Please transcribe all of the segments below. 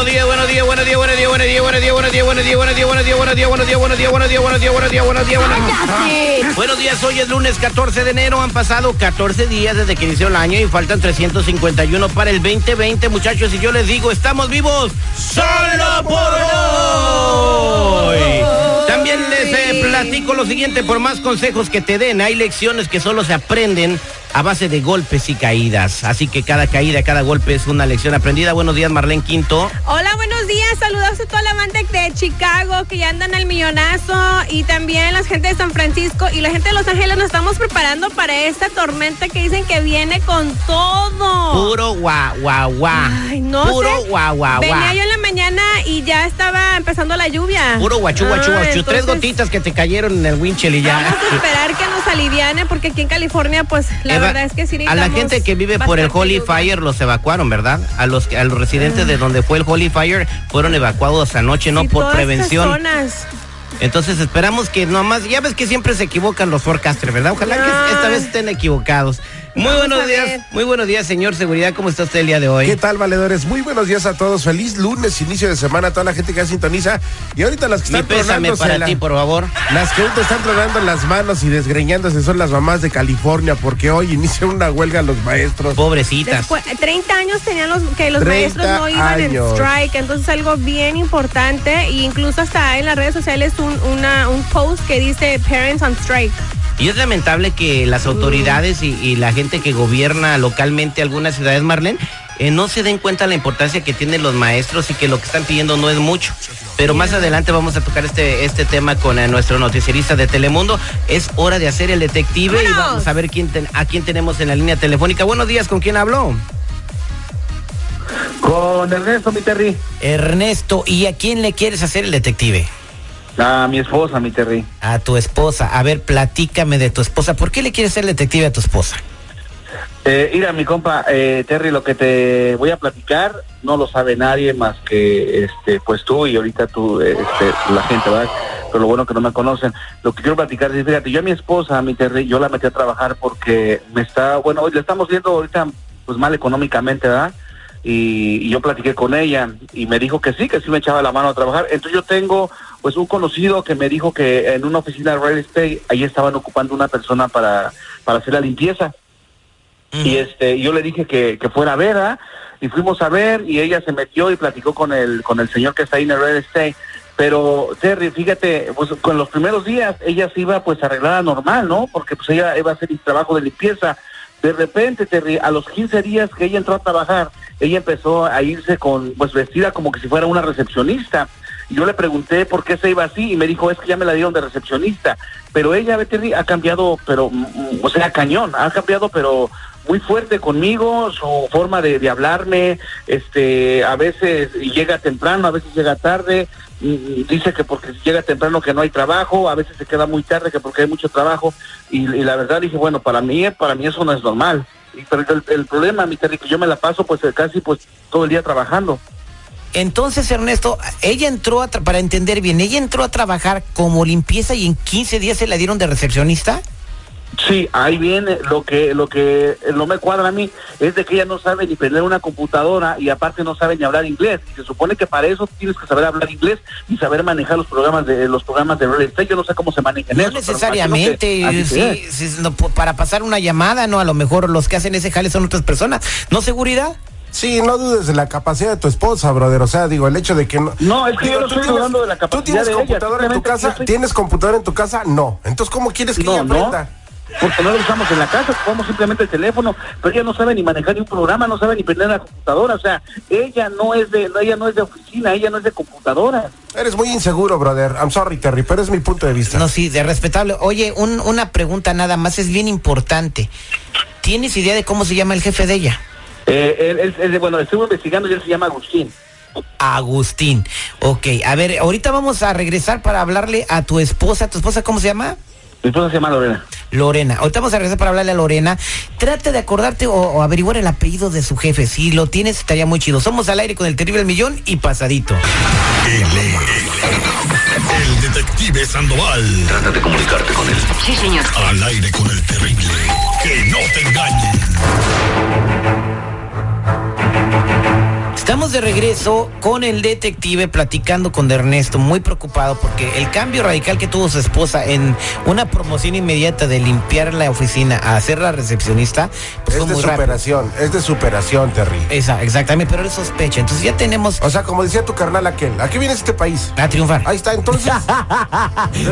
Buenos días, buenos días, buenos días, buenos días, buenos días, buenos días, buenos días, buenos días, buenos días, buenos días, buenos días, buenos días, buenos días, buenos días, buenos días, buenos días, buenos días, buenos días, buenos días. Hoy es lunes 14 de enero, han pasado 14 días desde que inició el año y faltan 351 para el 2020, muchachos, y yo les digo, estamos vivos solo por hoy. Les platico lo siguiente, por más consejos que te den, hay lecciones que solo se aprenden a base de golpes y caídas. Así que cada caída, cada golpe es una lección aprendida. Buenos días, Marlene Quinto. Hola, buenos días. Saludos a toda la banda de Chicago que ya andan al millonazo y también la gente de San Francisco y la gente de Los Ángeles. Nos estamos preparando para esta tormenta que dicen que viene con todo. Puro guau, guau, guau. Ay, no Puro sé. guau, guau, Venía yo en y ya estaba empezando la lluvia. Puro guachu, guachu, Ah. Tres gotitas que te cayeron en el winchell y ya. Vamos a esperar que nos aliviane porque aquí en California, pues la Eva, verdad es que sí a la gente que vive por el Holy lluvia. Fire los evacuaron, ¿verdad? A los a los residentes de donde fue el Holy Fire fueron evacuados anoche, no por todas prevención. Entonces esperamos que nomás, ya ves que siempre se equivocan los forecasters, ¿verdad? Ojalá que Ay. esta vez estén equivocados. Muy Vamos buenos días, muy buenos días, señor seguridad. ¿Cómo está usted el día de hoy? ¿Qué tal, valedores? Muy buenos días a todos. Feliz lunes, inicio de semana a toda la gente que ya sintoniza. Y ahorita las que están pésame tronándose para la- ti, por favor. Las que aún te están tronando las manos y desgreñándose son las mamás de California, porque hoy inicia una huelga los maestros. Pobrecitas. Después, 30 años tenían los que los 30 maestros no iban años. en strike, entonces algo bien importante e incluso hasta en las redes sociales un, una, un post que dice Parents on Strike. Y es lamentable que las autoridades y, y la gente que gobierna localmente algunas ciudades, Marlene, eh, no se den cuenta la importancia que tienen los maestros y que lo que están pidiendo no es mucho. Pero más adelante vamos a tocar este, este tema con eh, nuestro noticierista de Telemundo. Es hora de hacer el detective y vamos a ver quién ten- a quién tenemos en la línea telefónica. Buenos días, ¿con quién habló? Con Ernesto, mi Terry. Ernesto, ¿y a quién le quieres hacer el detective? A mi esposa, mi Terry. A tu esposa. A ver, platícame de tu esposa. ¿Por qué le quieres ser detective a tu esposa? Eh, mira, mi compa, eh, Terry, lo que te voy a platicar no lo sabe nadie más que este, pues tú y ahorita tú, este, la gente, ¿verdad? Pero lo bueno que no me conocen. Lo que quiero platicar es, fíjate, yo a mi esposa, a mi Terry, yo la metí a trabajar porque me está, bueno, hoy le estamos viendo ahorita pues mal económicamente, ¿verdad? Y, y yo platiqué con ella y me dijo que sí, que sí me echaba la mano a trabajar. Entonces yo tengo pues un conocido que me dijo que en una oficina de real estate ahí estaban ocupando una persona para, para hacer la limpieza. Y este, yo le dije que, que fuera a ver, ¿ah? y fuimos a ver, y ella se metió y platicó con el, con el señor que está ahí en el real estate. Pero, Terry, fíjate, pues con los primeros días ella se iba pues arreglada normal, ¿no? Porque pues ella iba a hacer el trabajo de limpieza. De repente, Terry, a los 15 días que ella entró a trabajar, ella empezó a irse con, pues vestida como que si fuera una recepcionista. Yo le pregunté por qué se iba así y me dijo, es que ya me la dieron de recepcionista. Pero ella, Terry, ha cambiado, pero, mm, o sea, cañón, ha cambiado, pero muy fuerte conmigo, su forma de, de hablarme, este, a veces llega temprano, a veces llega tarde, mm, dice que porque llega temprano que no hay trabajo, a veces se queda muy tarde que porque hay mucho trabajo, y, la verdad dije, bueno, para mí, para mí eso no es normal. Pero el, el problema, mi Terry, que yo me la paso pues casi pues todo el día trabajando. Entonces, Ernesto, ella entró, a tra- para entender bien, ella entró a trabajar como limpieza y en 15 días se la dieron de recepcionista. Sí, ahí viene lo que lo que no me cuadra a mí es de que ella no sabe ni prender una computadora y aparte no sabe ni hablar inglés. Y se supone que para eso tienes que saber hablar inglés y saber manejar los programas de los programas de real estate. Yo no sé cómo se manejan No eso, necesariamente, que sí, sí, no, para pasar una llamada, ¿no? A lo mejor los que hacen ese jale son otras personas. ¿No seguridad? Sí, no dudes de la capacidad de tu esposa, brother. O sea, digo, el hecho de que no. No, es que yo no tú estoy tienes- dudando de la ¿Tú capacidad tienes de ella, computadora en tu casa? soy- ¿Tienes computadora en tu casa? No. Entonces, ¿cómo quieres que No, ella no. aprenda? Porque no lo usamos en la casa, ocupamos simplemente el teléfono, pero ella no sabe ni manejar ni un programa, no sabe ni prender la computadora, o sea, ella no es de, ella no es de oficina, ella no es de computadora. Eres muy inseguro, brother. I'm sorry, Terry, pero es mi punto de vista. No, sí, de respetable. Oye, un- una pregunta nada más, es bien importante. ¿Tienes idea de cómo se llama el jefe de ella? Eh, él, él- él- bueno, estuve investigando y él se llama Agustín. Agustín. Ok, a ver, ahorita vamos a regresar para hablarle a tu esposa. ¿Tu esposa cómo se llama? Mi esposa se llama Lorena. Lorena. Ahorita vamos a regresar para hablarle a Lorena. Trate de acordarte o, o averiguar el apellido de su jefe. Si lo tienes, estaría muy chido. Somos al aire con el terrible millón y pasadito. El detective Sandoval. Trata de comunicarte con él. Sí, señor. Al aire con el terrible. Que no te engañen. Estamos de regreso con el detective platicando con Ernesto, muy preocupado porque el cambio radical que tuvo su esposa en una promoción inmediata de limpiar la oficina a ser la recepcionista, pues es fue de muy rápido. superación, es de superación, Terry. Esa, exactamente, pero él sospecha. Entonces ya tenemos O sea, como decía tu carnal aquel, ¿a qué viene este país? a triunfar. Ahí está, entonces.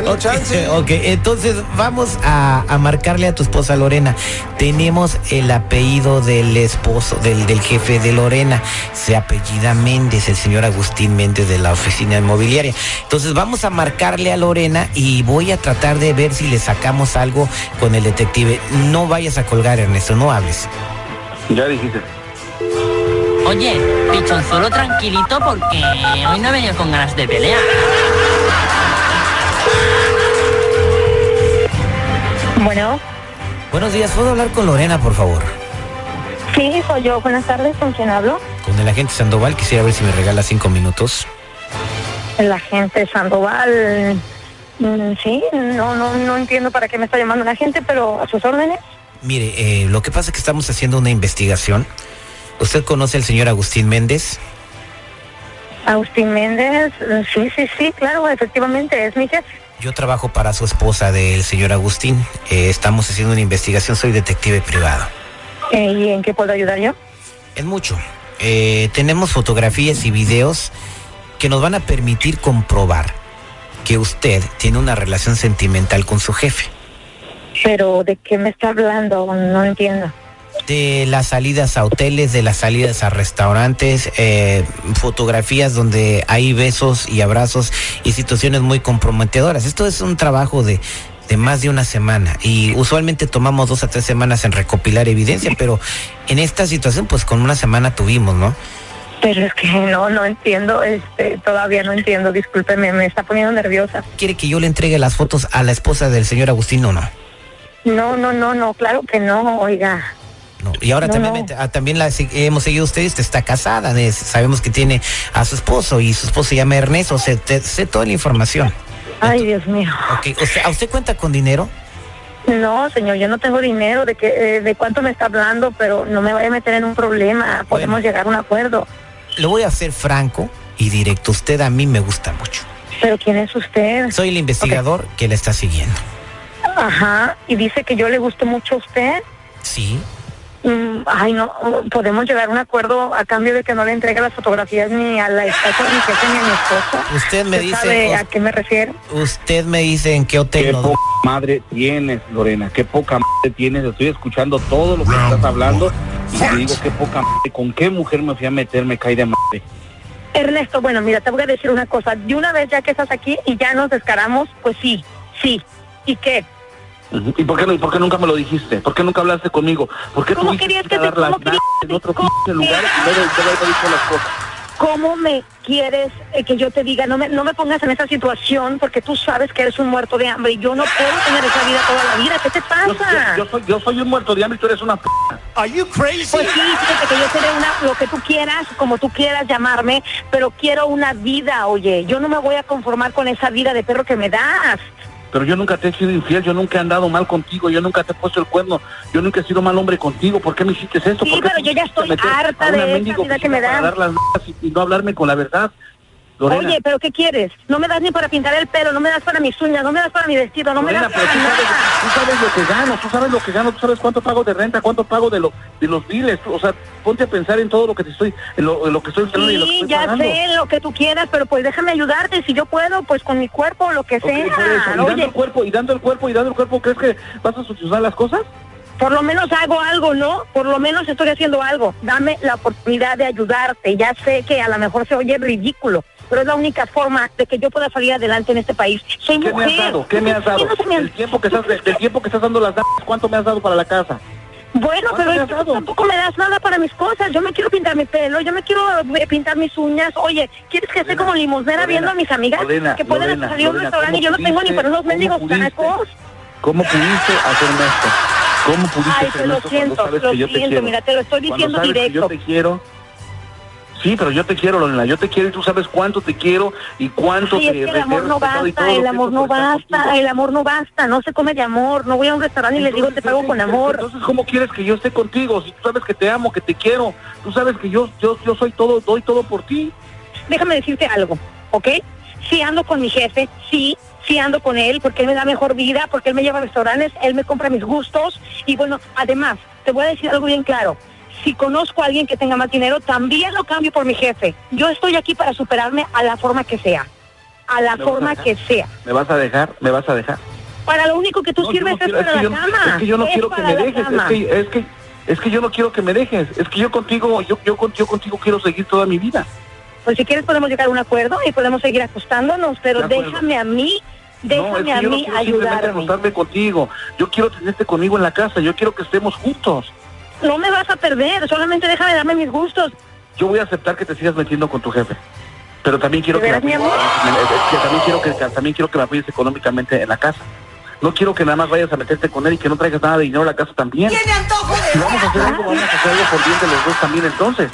Ok, chance. ok, entonces vamos a, a marcarle a tu esposa Lorena. Tenemos el apellido del esposo, del, del jefe de Lorena. Se apellida Méndez, el señor Agustín Méndez de la oficina inmobiliaria. Entonces vamos a marcarle a Lorena y voy a tratar de ver si le sacamos algo con el detective. No vayas a colgar, Ernesto, no hables. Ya dijiste. Oye, pichonzuelo tranquilito porque hoy no he venido con ganas de pelear. Bueno, Buenos días, ¿puedo hablar con Lorena, por favor? sí, soy yo. Buenas tardes, ¿con quién hablo? Con el agente Sandoval, quisiera ver si me regala cinco minutos. La gente Sandoval. Mm, Sí, no, no, no entiendo para qué me está llamando la gente, pero a sus órdenes. Mire, eh, lo que pasa es que estamos haciendo una investigación. ¿Usted conoce al señor Agustín Méndez? Agustín Méndez, mm, sí, sí, sí, claro, efectivamente, es mi jefe. Yo trabajo para su esposa del señor Agustín. Eh, estamos haciendo una investigación, soy detective privado. Eh, ¿Y en qué puedo ayudar yo? Es mucho. Eh, tenemos fotografías y videos que nos van a permitir comprobar que usted tiene una relación sentimental con su jefe. Pero, ¿de qué me está hablando? No entiendo. de las salidas a hoteles, de las salidas a restaurantes, eh, fotografías donde hay besos y abrazos y situaciones muy comprometedoras. Esto es un trabajo de, de más de una semana y usualmente tomamos dos a tres semanas en recopilar evidencia, pero en esta situación pues con una semana tuvimos, ¿no? Pero es que no, no entiendo, este, todavía no entiendo, discúlpeme, me está poniendo nerviosa. ¿Quiere que yo le entregue las fotos a la esposa del señor Agustín o no? No, no, no, no, claro que no, oiga. No. Y ahora No, también, no. ah, también la hemos seguido ustedes, está casada, sabemos que tiene a su esposo y su esposo se llama Ernesto, sé, sé toda la información. Ay, Dios mío. Ok, o sea, ¿a usted cuenta con dinero? No, señor, yo no tengo dinero de que eh, de cuánto me está hablando, pero no me vaya a meter en un problema. Podemos Bueno. llegar a un acuerdo. Le voy a ser franco y directo. Usted a mí me gusta mucho. Pero ¿quién es usted? Soy el investigador que le está siguiendo. Ajá, y dice que yo le gusto mucho a usted. Sí. Mm, ay, no, podemos llegar a un acuerdo a cambio de que no le entregue las fotografías ni a la esposa de mi jefe ni a mi esposa. Usted me dice, ¿Sabe a qué me refiero? usted me dice en qué hotel Qué poca madre tienes, Lorena, qué poca madre tienes. Estoy escuchando todo lo que Round estás hablando one, y te digo qué poca madre. ¿Con qué mujer me fui a meter? Me cae de madre. Ernesto, bueno, mira, te voy a decir una cosa. De una vez ya que estás aquí y ya nos descaramos, pues sí, sí. ¿Y qué? ¿Y por qué, no- y por qué nunca me lo dijiste? ¿Por qué nunca hablaste conmigo? ¿Por qué ¿Cómo tuviste querías que a te- cómo querías que en otro lugar y luego de haber dicho las cosas? ¿Cómo me quieres eh, que yo te diga? No me, no me pongas en esa situación porque tú sabes que eres un muerto de hambre y yo no puedo tener esa vida toda la vida. ¿Qué te Yo, pasa? yo- yo soy, yo soy un muerto de hambre y tú eres una p. Are you crazy? Pues sí, fíjate que yo seré una, lo que tú quieras, como tú quieras llamarme, pero quiero una vida, oye. Yo no me voy a conformar con esa vida de perro que me das. Pero yo nunca te he sido infiel, yo nunca he andado mal contigo, yo nunca te he puesto el cuerno, yo nunca he sido mal hombre contigo, ¿por qué me hiciste esto? Sí, ¿Por qué pero yo ya estoy harta de mendigo vida que me dan. dar las y no hablarme con la verdad? Lorena. Oye, pero ¿qué quieres? No me das ni para pintar el pelo, no me das para mis uñas, no me das para mi vestido, no Lorena, me das pero para tú sabes, nada. tú sabes lo que gano, tú sabes lo que gano, tú sabes cuánto pago de renta, cuánto pago de, lo, de los biles, o sea, ponte a pensar en todo lo que te estoy, en lo, en lo que estoy ganando y en lo que Sí, estoy ya pagando. sé lo que tú quieras, pero pues déjame ayudarte, si yo puedo, pues con mi cuerpo, lo que Ok, por eso, sea. y dando el cuerpo, y dando el cuerpo, y dando el cuerpo, ¿crees que vas a solucionar las cosas? por lo menos hago algo, ¿no? Por lo menos estoy haciendo algo. Dame la oportunidad de ayudarte. Ya sé que a lo mejor se oye ridículo, pero es la única forma de que yo pueda salir adelante en este país. Soy ¿Qué me has dado? ¿Qué me has dado? no El tiempo que estás, del tiempo que estás dando las ¿cuánto me has dado para la casa? Bueno, ¿Cuánto pero tampoco me das nada para mis cosas. Yo me quiero pintar mi pelo, yo me quiero eh, pintar mis uñas. Oye, ¿quieres que esté como limosnera Lorena, viendo a mis amigas Lorena, que pueden Lorena, salir a un restaurante y yo no ¿cómo tengo ni para unos mendigos tacos? ¿Cómo pudiste hacerme esto? ¿Cómo pudiste Ay, hacerme lo esto siento, lo siento, mira, te lo estoy diciendo directo. yo te quiero. Sí, pero yo te quiero, Lorena, yo te quiero y tú sabes cuánto te quiero y cuánto Ay, te es que el amor no basta, el amor no basta, el amor no basta, no se come de amor, no voy a un restaurante y le digo te pago con amor. Entonces, ¿cómo quieres que yo esté contigo? Si tú sabes que te amo, que te quiero, tú sabes que yo, yo, yo soy todo, doy todo por ti. Déjame decirte algo, ¿ok? Sí ando con mi jefe, sí, sí ando con él, porque él me da mejor vida, porque él me lleva a restaurantes, él me compra mis gustos, y bueno, además, te voy a decir algo bien claro. Si conozco a alguien que tenga más dinero, también lo cambio por mi jefe. Yo estoy aquí para superarme a la forma que sea. A la ¿Me vas a forma que sea. ¿Me vas a dejar? ¿Me vas a dejar? Para lo único que tú No, sirves no quiero- es para la no- cama. Es que yo no Es quiero que me dejes. Es que, es que, es que yo no quiero que me dejes. Es que yo contigo, yo, yo, yo contigo quiero seguir toda mi vida. Pues si quieres podemos llegar a un acuerdo y podemos seguir acostándonos, pero déjame a mí, no, déjame es que a no mí simplemente ayudarme. acostarme contigo. Yo quiero tenerte conmigo en la casa. Yo quiero que estemos juntos. No me vas a perder, solamente déjame darme mis gustos. Yo voy a aceptar que te sigas metiendo con tu jefe. Pero también quiero ¿De que, me apoyes- también quiero que también quiero que me apoyes económicamente en la casa. No quiero que nada más vayas a meterte con él y que no traigas nada de dinero a la casa también. ¡Tiene antojo de Si vamos a hacer algo, vamos a hacer algo por bien de los dos también entonces.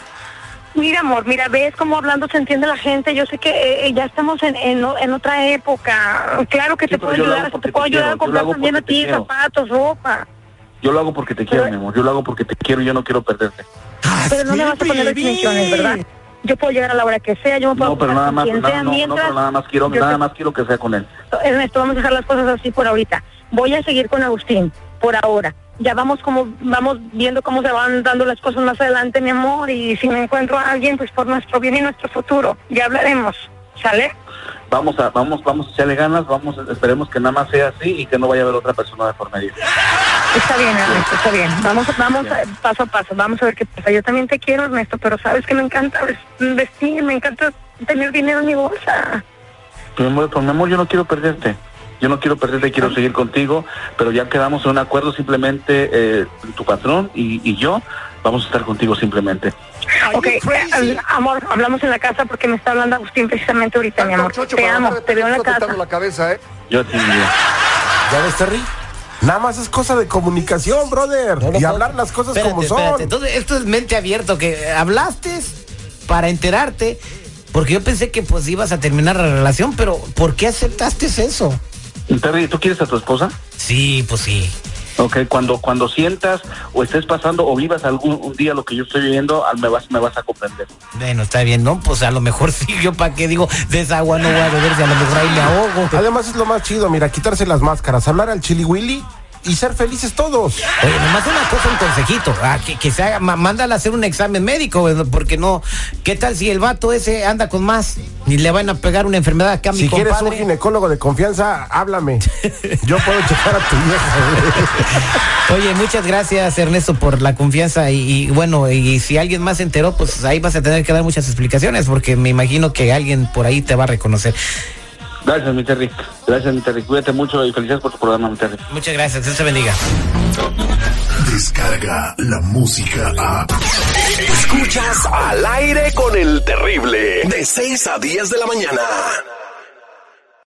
Mira, amor, mira, ves cómo hablando se entiende la gente. Yo sé que eh, eh, ya estamos en, en, otra época. Claro que Sí, te puedo ayudar, te puedo ayudar a comprar también a ti zapatos, ropa. Yo lo hago porque te quiero, mi amor. Yo lo hago porque te quiero y yo no quiero perderte. Pero no me vas a poner restricciones, ¿verdad? Yo puedo llegar a la hora que sea, yo me puedo No, pero nada más, no, no, pero nada más quiero, nada te- más quiero que sea con él. Ernesto, vamos a dejar las cosas así por ahorita. Voy a seguir con Agustín, por ahora. Ya vamos como vamos viendo cómo se van dando las cosas más adelante, mi amor, y si me encuentro a alguien, pues por nuestro bien y nuestro futuro. Ya hablaremos, ¿sale? Vamos a, vamos, vamos a echarle ganas, vamos, esperemos que nada más sea así y que no vaya a haber otra persona de por medio. Está bien, Ernesto, está bien. Vamos, vamos a- paso a paso, vamos a ver qué pasa. Yo también te quiero, Ernesto, pero sabes que me encanta ves- vestir, me encanta tener dinero en mi bolsa. Pero, mi amor, pero, mi amor, yo no quiero perderte. Yo no quiero perderte, quiero seguir contigo, pero ya quedamos en un acuerdo simplemente eh, tu patrón y, y yo vamos a estar contigo simplemente. Ok, eh, amor, hablamos en la casa porque me está hablando Agustín precisamente ahorita, mi amor. Te amo, te veo en la casa. la cabeza, ¿eh? Yo a ti, mi vida. ¿Ya ves, Terry? Nada más es cosa de comunicación, brother. No, y puedo- hablar las cosas Espérate, como son. espérate. Entonces, esto es mente abierto, que hablaste para enterarte, porque yo pensé que pues ibas a terminar la relación, pero ¿por qué aceptaste eso? Terry, ¿tú quieres a tu esposa? Sí, pues sí. Ok, cuando, cuando sientas o estés pasando o vivas algún un día lo que yo estoy viviendo, al- me vas, me vas a comprender. Bueno, está bien, ¿no? Pues a lo mejor sí, yo para qué digo, de esa agua no voy a beber, si a lo mejor ahí me ahogo. Además es lo más chido, mira, quitarse las máscaras, hablar al chili willy y ser felices todos. Oye, nomás una cosa, un consejito, ah, que, que se haga, mándala a hacer un examen médico, porque no, ¿qué tal si el vato ese anda con más? Ni le van a pegar una enfermedad acá a mi Si quieres un compadre. ginecólogo de confianza, háblame. Yo puedo checar a tu vieja. Oye, muchas gracias Ernesto por la confianza y, y bueno, y, si alguien más se enteró, pues ahí vas a tener que dar muchas explicaciones porque me imagino que alguien por ahí te va a reconocer. Gracias, mi Terry. Gracias, mi Terry. Cuídate mucho y felicidades por tu programa, mi Terry. Muchas gracias, Dios te bendiga. Descarga la música a. Escuchas al aire con el terrible. De 6 a 10 de la mañana.